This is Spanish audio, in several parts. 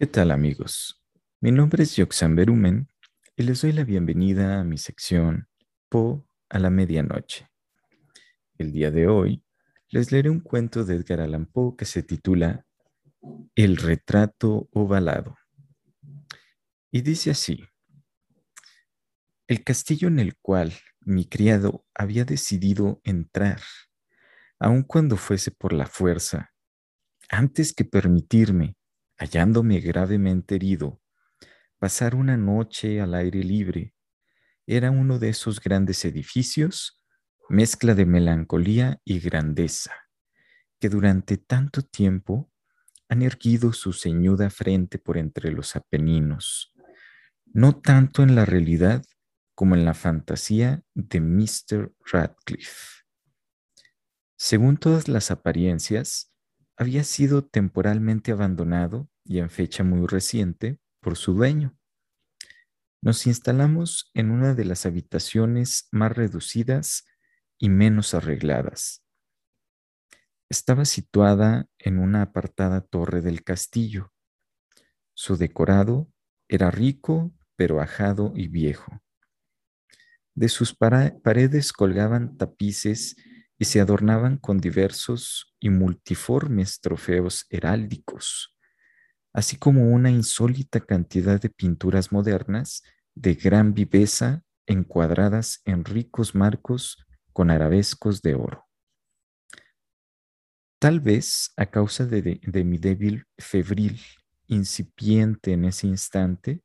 ¿Qué tal amigos? Mi nombre es Yoxan Berumen y les doy la bienvenida a mi sección Po a la medianoche. El día de hoy les leeré un cuento de Edgar Allan Poe que se titula El retrato ovalado. Y dice así, el castillo en el cual mi criado había decidido entrar, aun cuando fuese por la fuerza, antes que permitirme hallándome gravemente herido, pasar una noche al aire libre. Era uno de esos grandes edificios, mezcla de melancolía y grandeza, que durante tanto tiempo han erguido su ceñuda frente por entre los Apeninos, no tanto en la realidad como en la fantasía de Mr. Radcliffe. Según todas las apariencias, había sido temporalmente abandonado y en fecha muy reciente por su dueño. Nos instalamos en una de las habitaciones más reducidas y menos arregladas. Estaba situada en una apartada torre del castillo. Su decorado era rico, pero ajado y viejo. De sus paredes colgaban tapices y se adornaban con diversos y multiformes trofeos heráldicos, así como una insólita cantidad de pinturas modernas de gran viveza encuadradas en ricos marcos con arabescos de oro. Tal vez a causa de, de, mi débil febril incipiente en ese instante,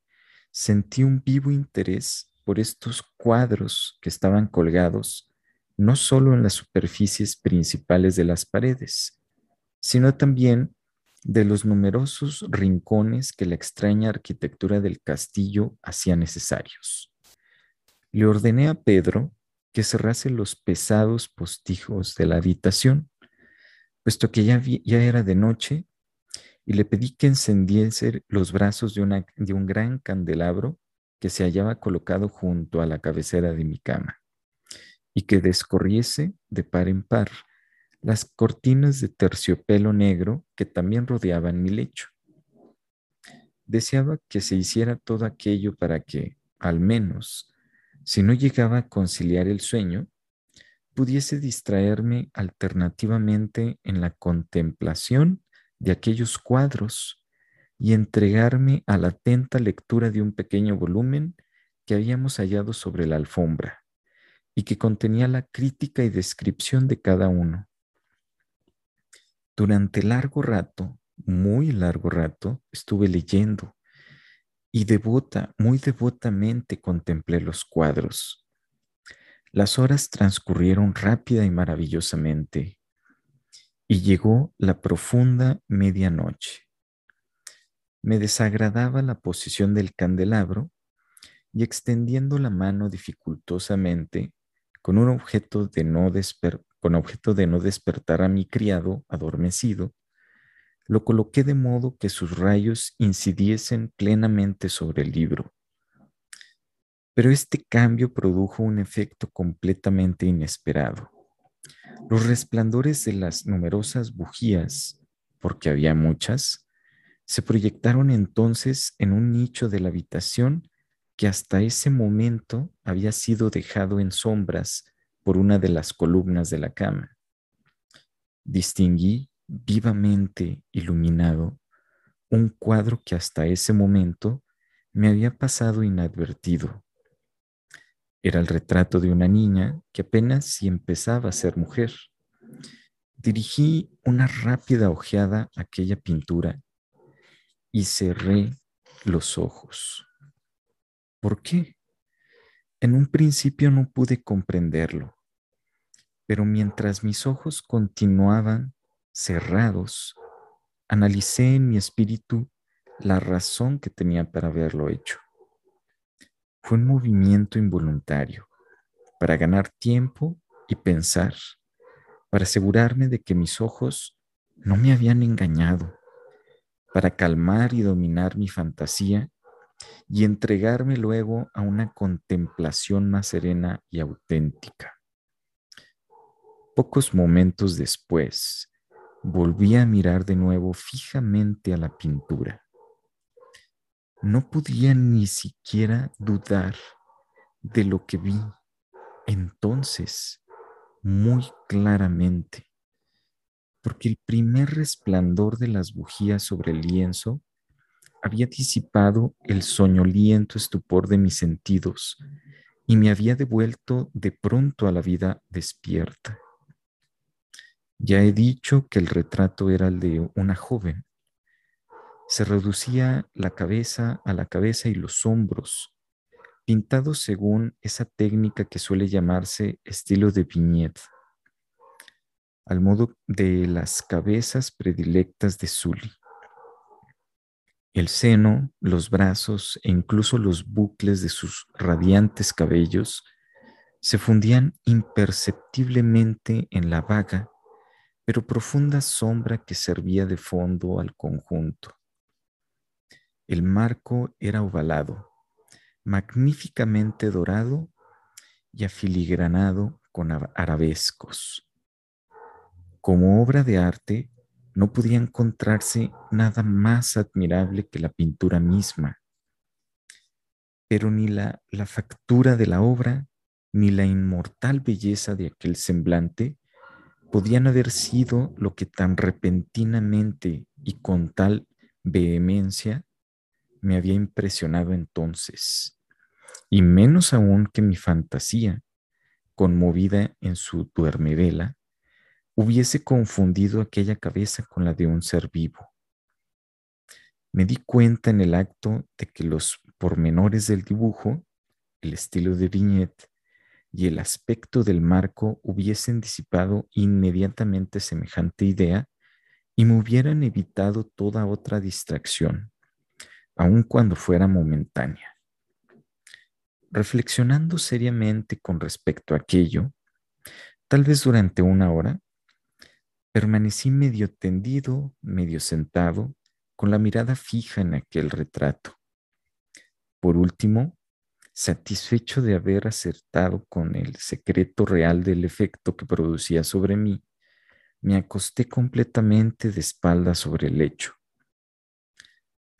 sentí un vivo interés por estos cuadros que estaban colgados no solo en las superficies principales de las paredes, sino también de los numerosos rincones que la extraña arquitectura del castillo hacía necesarios. Le ordené a Pedro que cerrase los pesados postijos de la habitación, puesto que ya, ya era de noche, y le pedí que encendiese los brazos de, un gran candelabro que se hallaba colocado junto a la cabecera de mi cama y que descorriese de par en par las cortinas de terciopelo negro que también rodeaban mi lecho. Deseaba que se hiciera todo aquello para que, al menos, si no llegaba a conciliar el sueño, pudiese distraerme alternativamente en la contemplación de aquellos cuadros y entregarme a la atenta lectura de un pequeño volumen que habíamos hallado sobre la alfombra y que contenía la crítica y descripción de cada uno. Durante largo rato, muy largo rato, estuve leyendo y devota, muy devotamente contemplé los cuadros. Las horas transcurrieron rápida y maravillosamente y llegó la profunda medianoche. Me desagradaba la posición del candelabro y extendiendo la mano dificultosamente con un objeto de no, con objeto de no despertar a mi criado adormecido, lo coloqué de modo que sus rayos incidiesen plenamente sobre el libro. Pero este cambio produjo un efecto completamente inesperado. Los resplandores de las numerosas bujías, porque había muchas, se proyectaron entonces en un nicho de la habitación hasta ese momento había sido dejado en sombras por una de las columnas de la cama. Distinguí vivamente iluminado un cuadro que hasta ese momento me había pasado inadvertido. Era el retrato de una niña que apenas si empezaba a ser mujer. Dirigí una rápida ojeada a aquella pintura y cerré los ojos. ¿Por qué? En un principio no pude comprenderlo, pero mientras mis ojos continuaban cerrados, analicé en mi espíritu la razón que tenía para haberlo hecho. Fue un movimiento involuntario, para ganar tiempo y pensar, para asegurarme de que mis ojos no me habían engañado, para calmar y dominar mi fantasía y entregarme luego a una contemplación más serena y auténtica. Pocos momentos después, volví a mirar de nuevo fijamente a la pintura. no podía ni siquiera dudar de lo que vi entonces muy claramente, porque el primer resplandor de las bujías sobre el lienzo había disipado el soñoliento estupor de mis sentidos y me había devuelto de pronto a la vida despierta. Ya he dicho que el retrato era el de una joven. Se reducía la cabeza a la cabeza y los hombros, pintados según esa técnica que suele llamarse estilo de viñeta, al modo de las cabezas predilectas de Sully. El seno, los brazos e incluso los bucles de sus radiantes cabellos se fundían imperceptiblemente en la vaga pero profunda sombra que servía de fondo al conjunto. El marco era ovalado, magníficamente dorado y afiligranado con arabescos. Como obra de arte, no podía encontrarse nada más admirable que la pintura misma, pero ni la, la factura de la obra, ni la inmortal belleza de aquel semblante podían haber sido lo que tan repentinamente y con tal vehemencia me había impresionado entonces, y menos aún que mi fantasía, conmovida en su duermevela, hubiese confundido aquella cabeza con la de un ser vivo. Me di cuenta en el acto de que los pormenores del dibujo, el estilo de viñeta, y el aspecto del marco hubiesen disipado inmediatamente semejante idea y me hubieran evitado toda otra distracción, aun cuando fuera momentánea. Reflexionando seriamente con respecto a aquello, tal vez durante una hora, permanecí medio tendido, medio sentado, con la mirada fija en aquel retrato. Por último, satisfecho de haber acertado con el secreto real del efecto que producía sobre mí, me acosté completamente de espalda sobre el lecho.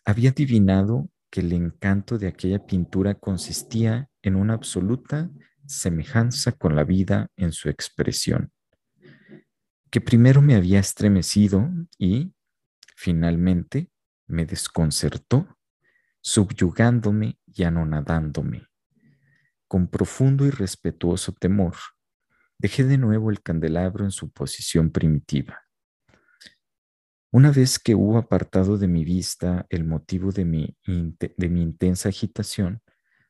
Había adivinado que el encanto de aquella pintura consistía en una absoluta semejanza con la vida en su expresión, que primero me había estremecido y, finalmente, me desconcertó subyugándome y anonadándome. Con profundo y respetuoso temor, dejé de nuevo el candelabro en su posición primitiva. Una vez que hubo apartado de mi vista el motivo de mi, de mi intensa agitación,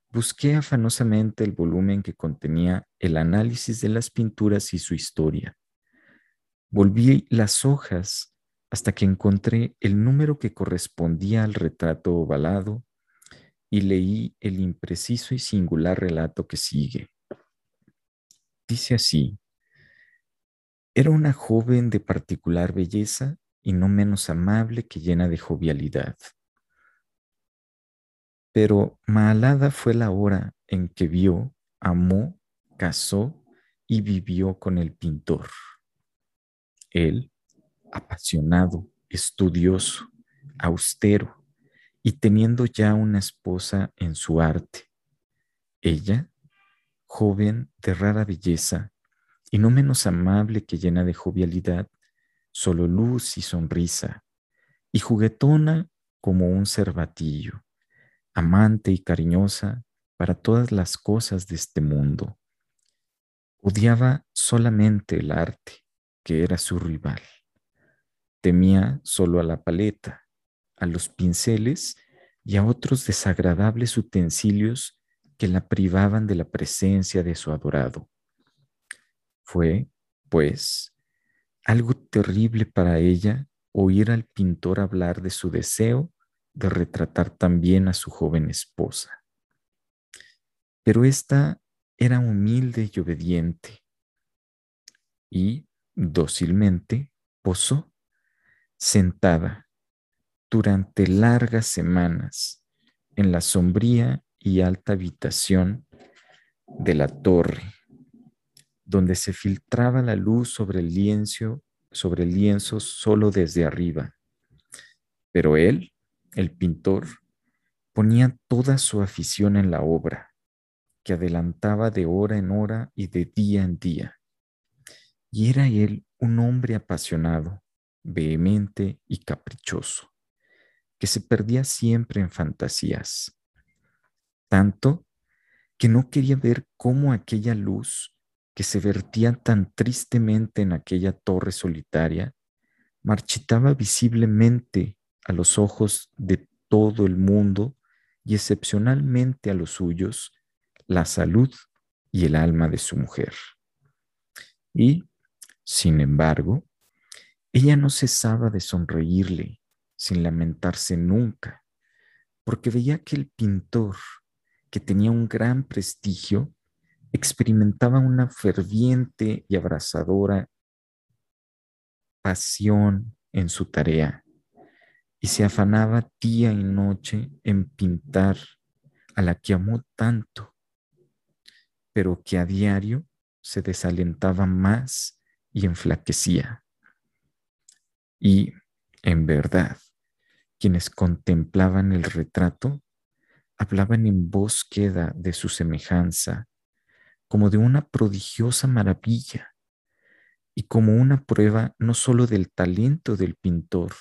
busqué afanosamente el volumen que contenía el análisis de las pinturas y su historia. Volví las hojas hasta que encontré el número que correspondía al retrato ovalado y leí el impreciso y singular relato que sigue. Dice así, era una joven de particular belleza y no menos amable que llena de jovialidad. Pero malada fue la hora en que vio, amó, casó y vivió con el pintor. Él, apasionado, estudioso, austero y teniendo ya una esposa en su arte. Ella, joven de rara belleza y no menos amable que llena de jovialidad, solo luz y sonrisa, y juguetona como un cervatillo, amante y cariñosa para todas las cosas de este mundo. Odiaba solamente el arte, que era su rival. Temía solo a la paleta, a los pinceles y a otros desagradables utensilios que la privaban de la presencia de su adorado. Fue, pues, algo terrible para ella oír al pintor hablar de su deseo de retratar también a su joven esposa. Pero ésta era humilde y obediente y, dócilmente, posó sentada durante largas semanas en la sombría y alta habitación de la torre, donde se filtraba la luz sobre el lienzo, sobre el lienzo solo desde arriba. Pero él, el pintor, ponía toda su afición en la obra, que adelantaba de hora en hora y de día en día. Y era él un hombre apasionado, vehemente y caprichoso, que se perdía siempre en fantasías, tanto que no quería ver cómo aquella luz que se vertía tan tristemente en aquella torre solitaria marchitaba visiblemente a los ojos de todo el mundo y excepcionalmente a los suyos la salud y el alma de su mujer. Y, sin embargo, ella no cesaba de sonreírle sin lamentarse nunca, porque veía que el pintor, que tenía un gran prestigio, experimentaba una ferviente y abrazadora pasión en su tarea y se afanaba día y noche en pintar a la que amó tanto, pero que a diario se desalentaba más y enflaquecía. Y, en verdad, quienes contemplaban el retrato hablaban en voz queda de su semejanza, como de una prodigiosa maravilla, y como una prueba no sólo del talento del pintor,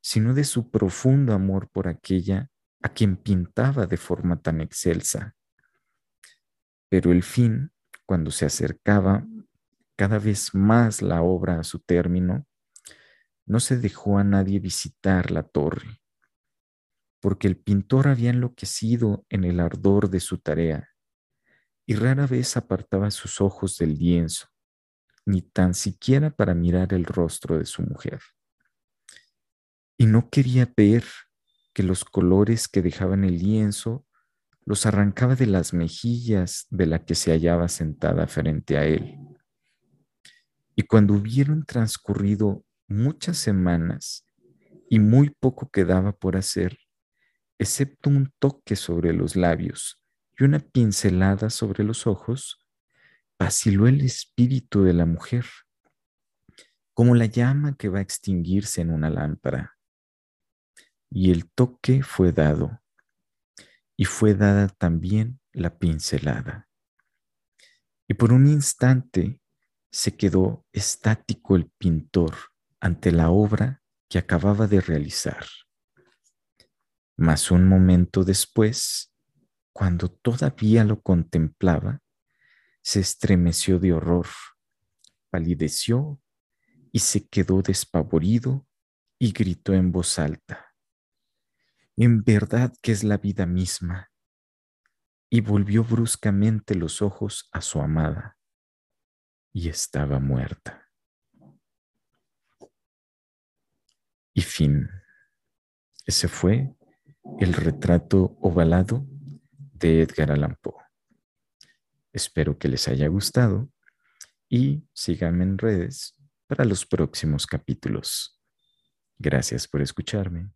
sino de su profundo amor por aquella a quien pintaba de forma tan excelsa. Pero el fin, cuando se acercaba cada vez más la obra a su término, no se dejó a nadie visitar la torre, porque el pintor había enloquecido en el ardor de su tarea y rara vez apartaba sus ojos del lienzo, ni tan siquiera para mirar el rostro de su mujer. Y no quería ver que los colores que dejaban el lienzo los arrancaba de las mejillas de la que se hallaba sentada frente a él. Y cuando hubieron transcurrido muchas semanas y muy poco quedaba por hacer, excepto un toque sobre los labios y una pincelada sobre los ojos, vaciló el espíritu de la mujer, como la llama que va a extinguirse en una lámpara. Y el toque fue dado, y fue dada también la pincelada. Y por un instante se quedó estático el pintor ante la obra que acababa de realizar. Mas un momento después, cuando todavía lo contemplaba, se estremeció de horror, palideció y se quedó despavorido y gritó en voz alta, en verdad que es la vida misma, y volvió bruscamente los ojos a su amada, y estaba muerta. Y fin. Ese fue el retrato ovalado de Edgar Allan Poe. Espero que les haya gustado y síganme en redes para los próximos capítulos. Gracias por escucharme.